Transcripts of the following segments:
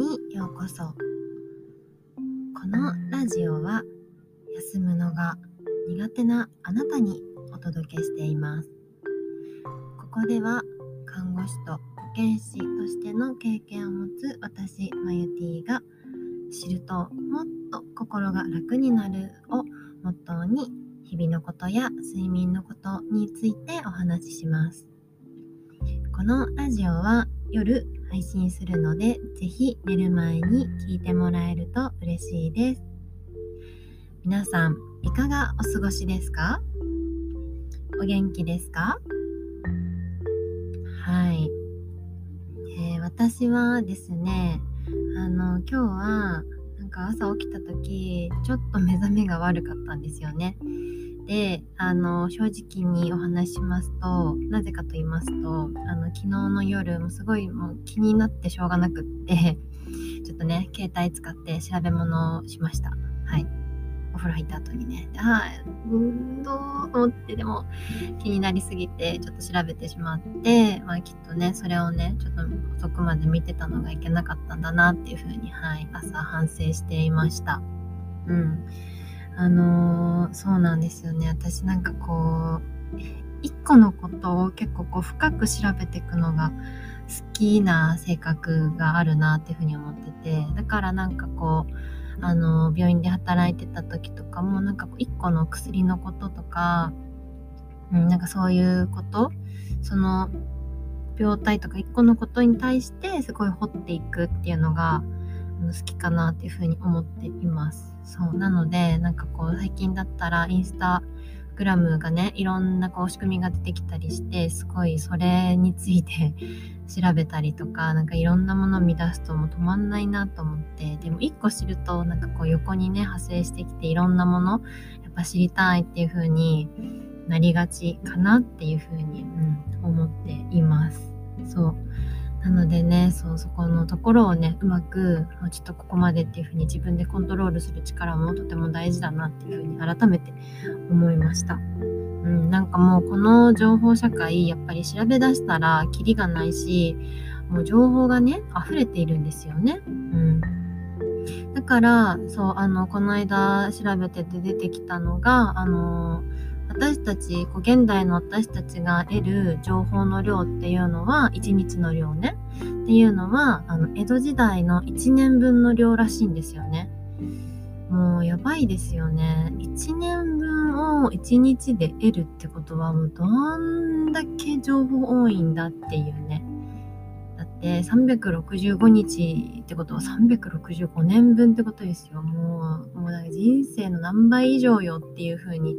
にようこそ。このラジオは休むのが苦手なあなたにお届けしています。ここでは看護師と保健師としての経験を持つ私マユティが知るともっと心が楽になるをモットーに日々のことや睡眠のことについてお話しします。このラジオは夜配信するので、ぜひ寝る前に聞いてもらえると嬉しいです。皆さん、いかがお過ごしですか？お元気ですか？はい、えー、私はですね、あの、今日は、なんか朝起きた時、ちょっと目覚めが悪かったんですよね。であの正直にお話しますとなぜかと言いますとあの昨日の夜もすごいもう気になってしょうがなくって ちょっとね携帯使って調べ物をしました。はい。お風呂入った後にね。あうんどう思ってでも気になりすぎてちょっと調べてしまってまあきっとねそれをねちょっと遅くまで見てたのがいけなかったんだなっていうふうにはい朝反省していました。うん。あのー、そうなんですよね。私なんかこう、一個のことを結構こう深く調べていくのが好きな性格があるなっていうふうに思ってて、だからなんかこう、あの、病院で働いてた時とかもなんかこう一個の薬のこととか、うん、なんかそういうこと、その病態とか一個のことに対してすごい掘っていくっていうのが好きかなっていうふうに思っています。そうなのでなんかこう最近だったらインスタグラムがねいろんなこう仕組みが出てきたりしてすごいそれについて 調べたりとかなんかいろんなものを見出すともう止まんないなと思ってでも一個知るとなんかこう横にね派生してきていろんなものやっぱ知りたいっていう風になりがちかなっていう風に、うん、思っています。そうなのでね、そう、そこのところをね、うまくもう、ちょっとここまでっていうふうに自分でコントロールする力もとても大事だなっていうふうに改めて思いました。うん、なんかもうこの情報社会、やっぱり調べ出したらキリがないし、もう情報がね、溢れているんですよね。うん。だから、そう、あの、この間調べてて出てきたのが、あの私たち、現代の私たちが得る情報の量っていうのは、1日の量ね。っていうのは、あの、江戸時代の1年分の量らしいんですよね。もうやばいですよね。1年分を1日で得るってことはもうどんだけ情報多いんだっていうね。だって365日ってことは365年分ってことですよ。もう、もう人生の何倍以上よっていう風に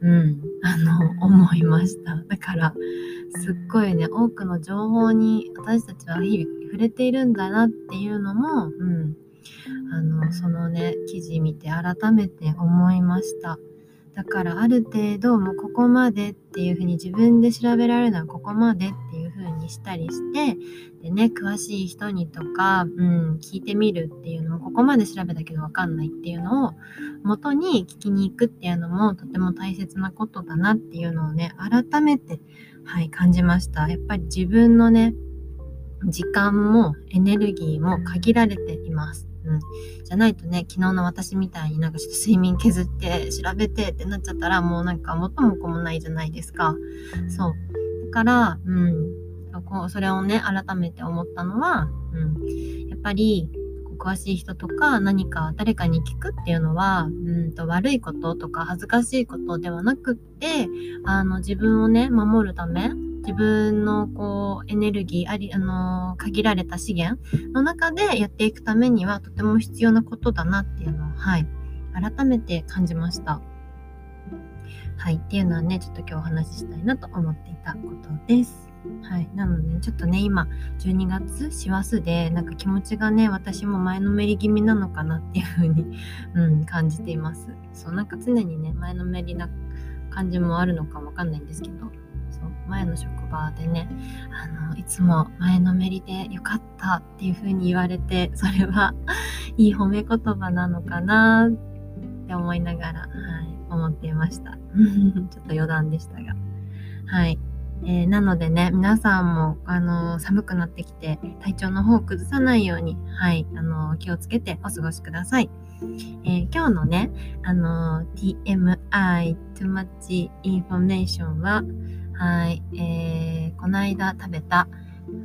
うん、あの、思いました。だから、すっごいね、多くの情報に私たちは日々触れているんだなっていうのも、うん、あの、そのね、記事見て改めて思いました。だからある程度もうここまでっていうふうに自分で調べられるのはここまでっていうにしたりしてでね詳しい人にとか、うん、聞いてみるっていうのもここまで調べたけど分かんないっていうのを元に聞きに行くっていうのもとても大切なことだなっていうのをね改めてはい感じましたやっぱり自分のね時間もエネルギーも限られていますうん。じゃないとね、昨日の私みたいになんかちょっと睡眠削って調べてってなっちゃったらもうなんか元も子もないじゃないですか。そう。だから、うん。こうそれをね、改めて思ったのは、うん。やっぱり、詳しい人とか何か誰かに聞くっていうのはうんと悪いこととか恥ずかしいことではなくってあの自分をね守るため自分のこうエネルギーあり、あのー、限られた資源の中でやっていくためにはとても必要なことだなっていうのを、はい、改めて感じました。はい、っていうのはね、ちょっと今日お話ししたいなと思っていたことです。はい。なので、ちょっとね、今、12月、師走で、なんか気持ちがね、私も前のめり気味なのかなっていう風に、うん、感じています。そう、なんか常にね、前のめりな感じもあるのかわかんないんですけど、そう前の職場でねあのいつも前のめりでよかったっていう風に言われてそれは いい褒め言葉なのかなって思いながら、はい、思っていました ちょっと余談でしたがはいえー、なのでね、皆さんも、あの、寒くなってきて、体調の方を崩さないように、はい、あの、気をつけてお過ごしください。えー、今日のね、あの TMI, too much information は、はい、えー、この間食べたあ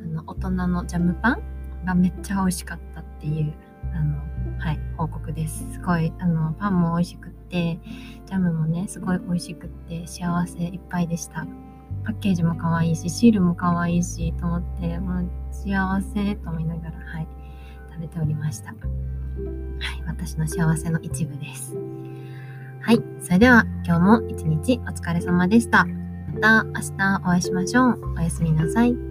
の大人のジャムパンがめっちゃ美味しかったっていう、あの、はい、報告です。すごい、あの、パンも美味しくって、ジャムもね、すごい美味しくって、幸せいっぱいでした。パッケージも可愛いし、シールも可愛いし、と思って、もう幸せと思いながら、はい、食べておりました。はい、私の幸せの一部です。はい、それでは今日も一日お疲れ様でした。また明日お会いしましょう。おやすみなさい。